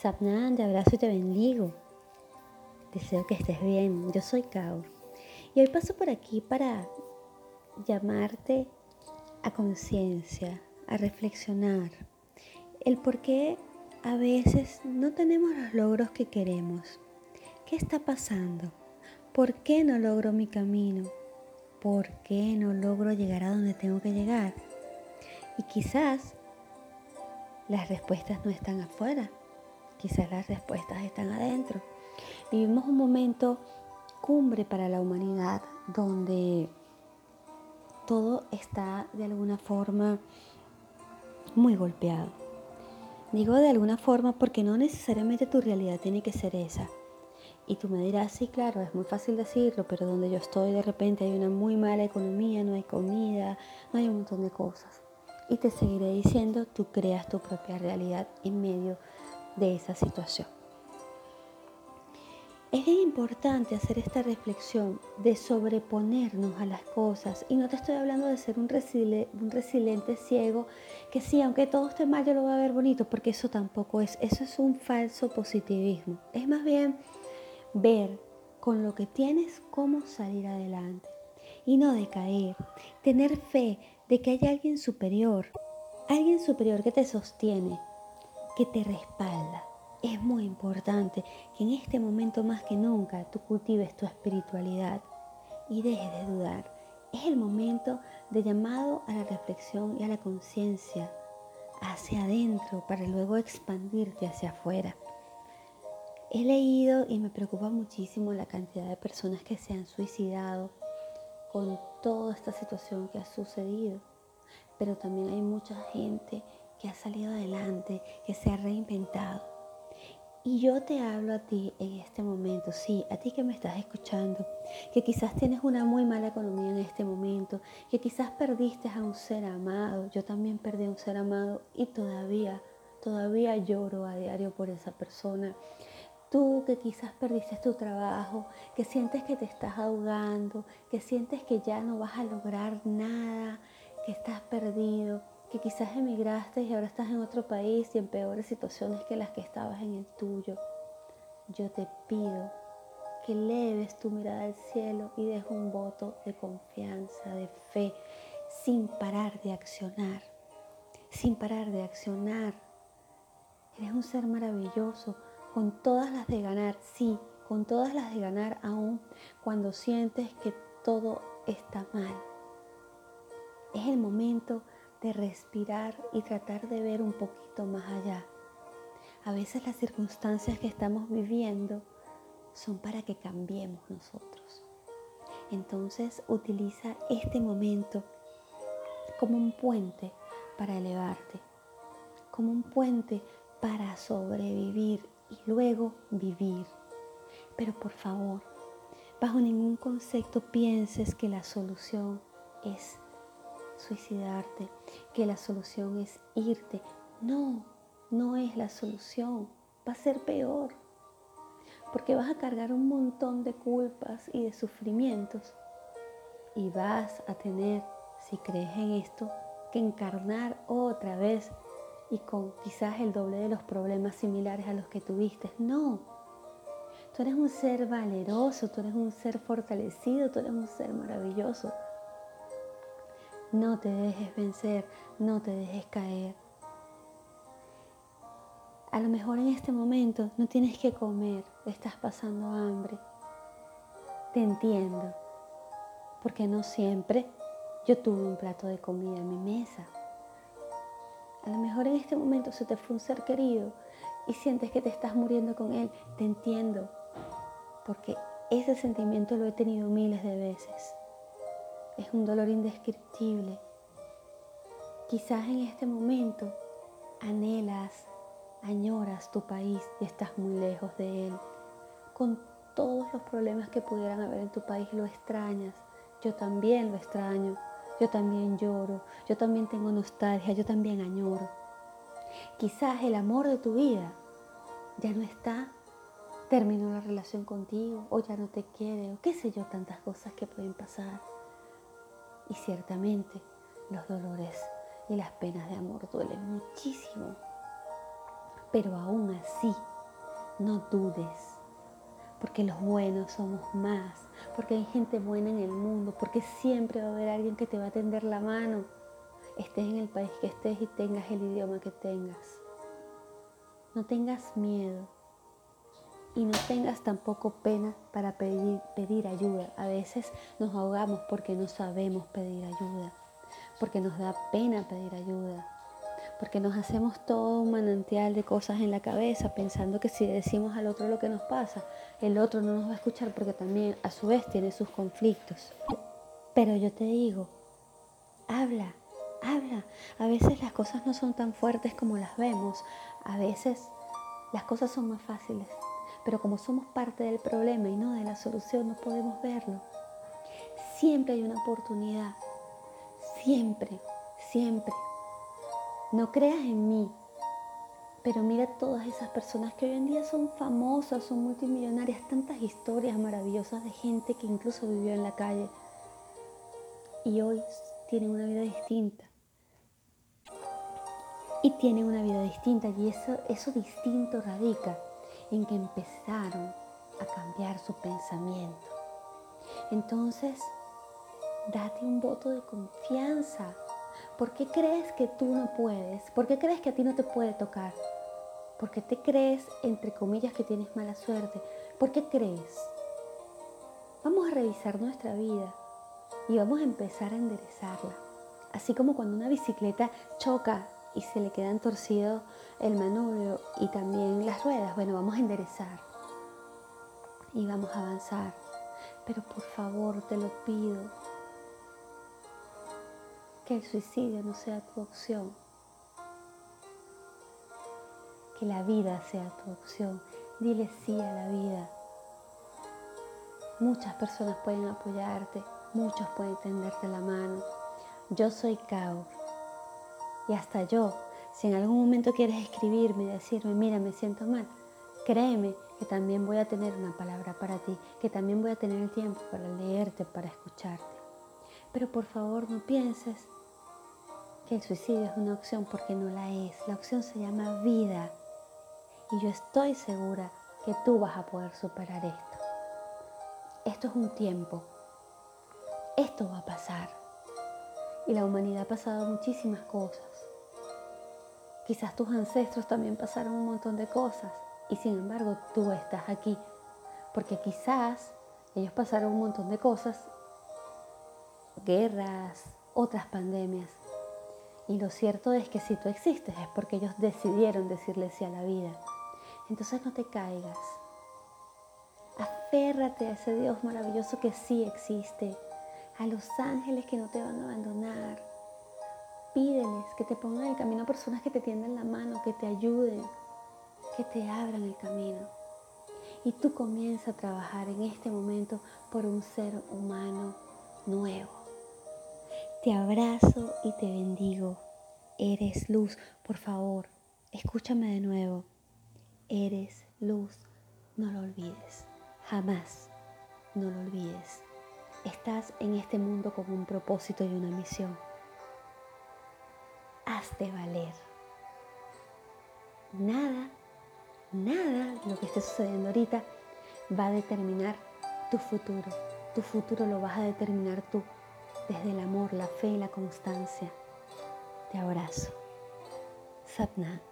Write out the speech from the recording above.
Sapnan, te abrazo y te bendigo. Deseo que estés bien. Yo soy Kaur. Y hoy paso por aquí para llamarte a conciencia, a reflexionar. El por qué a veces no tenemos los logros que queremos. ¿Qué está pasando? ¿Por qué no logro mi camino? ¿Por qué no logro llegar a donde tengo que llegar? Y quizás las respuestas no están afuera, Quizás las respuestas están adentro. Vivimos un momento cumbre para la humanidad donde todo está de alguna forma muy golpeado. Digo de alguna forma porque no necesariamente tu realidad tiene que ser esa. Y tú me dirás, sí, claro, es muy fácil decirlo, pero donde yo estoy de repente hay una muy mala economía, no hay comida, no hay un montón de cosas. Y te seguiré diciendo, tú creas tu propia realidad en medio de esa situación. Es bien importante hacer esta reflexión de sobreponernos a las cosas. Y no te estoy hablando de ser un, un resiliente ciego que sí, aunque todo esté mal, yo lo voy a ver bonito, porque eso tampoco es. Eso es un falso positivismo. Es más bien ver con lo que tienes cómo salir adelante y no decaer. Tener fe de que hay alguien superior, alguien superior que te sostiene, que te respalda. Es muy importante que en este momento más que nunca tú cultives tu espiritualidad y dejes de dudar. Es el momento de llamado a la reflexión y a la conciencia hacia adentro para luego expandirte hacia afuera. He leído y me preocupa muchísimo la cantidad de personas que se han suicidado con toda esta situación que ha sucedido, pero también hay mucha gente que ha salido adelante, que se ha reinventado. Y yo te hablo a ti en este momento, sí, a ti que me estás escuchando, que quizás tienes una muy mala economía en este momento, que quizás perdiste a un ser amado, yo también perdí a un ser amado y todavía, todavía lloro a diario por esa persona. Tú que quizás perdiste tu trabajo, que sientes que te estás ahogando, que sientes que ya no vas a lograr nada, que estás perdido que quizás emigraste y ahora estás en otro país y en peores situaciones que las que estabas en el tuyo. Yo te pido que leves tu mirada al cielo y dejes un voto de confianza, de fe, sin parar de accionar, sin parar de accionar. Eres un ser maravilloso, con todas las de ganar, sí, con todas las de ganar aún cuando sientes que todo está mal. Es el momento de respirar y tratar de ver un poquito más allá. A veces las circunstancias que estamos viviendo son para que cambiemos nosotros. Entonces utiliza este momento como un puente para elevarte, como un puente para sobrevivir y luego vivir. Pero por favor, bajo ningún concepto pienses que la solución es suicidarte, que la solución es irte. No, no es la solución. Va a ser peor. Porque vas a cargar un montón de culpas y de sufrimientos. Y vas a tener, si crees en esto, que encarnar otra vez y con quizás el doble de los problemas similares a los que tuviste. No. Tú eres un ser valeroso, tú eres un ser fortalecido, tú eres un ser maravilloso. No te dejes vencer, no te dejes caer. A lo mejor en este momento no tienes que comer, estás pasando hambre. Te entiendo, porque no siempre yo tuve un plato de comida en mi mesa. A lo mejor en este momento se te fue un ser querido y sientes que te estás muriendo con él. Te entiendo, porque ese sentimiento lo he tenido miles de veces es un dolor indescriptible. Quizás en este momento anhelas, añoras tu país y estás muy lejos de él. Con todos los problemas que pudieran haber en tu país lo extrañas. Yo también lo extraño. Yo también lloro. Yo también tengo nostalgia. Yo también añoro. Quizás el amor de tu vida ya no está. Terminó la relación contigo o ya no te quiere o qué sé yo, tantas cosas que pueden pasar. Y ciertamente los dolores y las penas de amor duelen muchísimo. Pero aún así, no dudes, porque los buenos somos más, porque hay gente buena en el mundo, porque siempre va a haber alguien que te va a tender la mano, estés en el país que estés y tengas el idioma que tengas. No tengas miedo y no tengas tampoco pena para pedir, pedir ayuda. A veces nos ahogamos porque no sabemos pedir ayuda, porque nos da pena pedir ayuda, porque nos hacemos todo un manantial de cosas en la cabeza pensando que si decimos al otro lo que nos pasa, el otro no nos va a escuchar porque también a su vez tiene sus conflictos. Pero yo te digo, habla, habla. A veces las cosas no son tan fuertes como las vemos, a veces las cosas son más fáciles, pero como somos parte del problema y no de la solución, no podemos verlo. Siempre hay una oportunidad, siempre, siempre. No creas en mí, pero mira todas esas personas que hoy en día son famosas, son multimillonarias, tantas historias maravillosas de gente que incluso vivió en la calle y hoy tienen una vida distinta. Y tienen una vida distinta y eso, eso distinto radica en que empezaron a cambiar su pensamiento. Entonces, date un voto de confianza ¿Por qué crees que tú no puedes? ¿Por qué crees que a ti no te puede tocar? ¿Por qué te crees, entre comillas, que tienes mala suerte? ¿Por qué crees? Vamos a revisar nuestra vida y vamos a empezar a enderezarla. Así como cuando una bicicleta choca y se le quedan torcidos el manubrio y también las ruedas, bueno, vamos a enderezar y vamos a avanzar. Pero por favor, te lo pido, que el suicidio no sea tu opción, que la vida sea tu opción. Dile sí a la vida. Muchas personas pueden apoyarte, muchos pueden tenderte la mano. Yo soy Kao. Y hasta yo, si en algún momento quieres escribirme y decirme, mira, me siento mal, créeme que también voy a tener una palabra para ti, que también voy a tener el tiempo para leerte, para escucharte. Pero por favor no pienses que el suicidio es una opción porque no la es. La opción se llama vida. Y yo estoy segura que tú vas a poder superar esto. Esto es un tiempo. Esto va a pasar. Y la humanidad ha pasado muchísimas cosas. Quizás tus ancestros también pasaron un montón de cosas. Y sin embargo tú estás aquí. Porque quizás ellos pasaron un montón de cosas. Guerras, otras pandemias y lo cierto es que si tú existes es porque ellos decidieron decirle sí a la vida. Entonces no te caigas. Aférrate a ese Dios maravilloso que sí existe. A los ángeles que no te van a abandonar. Pídeles que te pongan en el camino a personas que te tiendan la mano, que te ayuden, que te abran el camino. Y tú comienza a trabajar en este momento por un ser humano nuevo te abrazo y te bendigo. Eres luz. Por favor, escúchame de nuevo. Eres luz. No lo olvides. Jamás. No lo olvides. Estás en este mundo con un propósito y una misión. Hazte valer. Nada, nada lo que esté sucediendo ahorita va a determinar tu futuro. Tu futuro lo vas a determinar tú desde el amor, la fe y la constancia. Te abrazo. Satnam.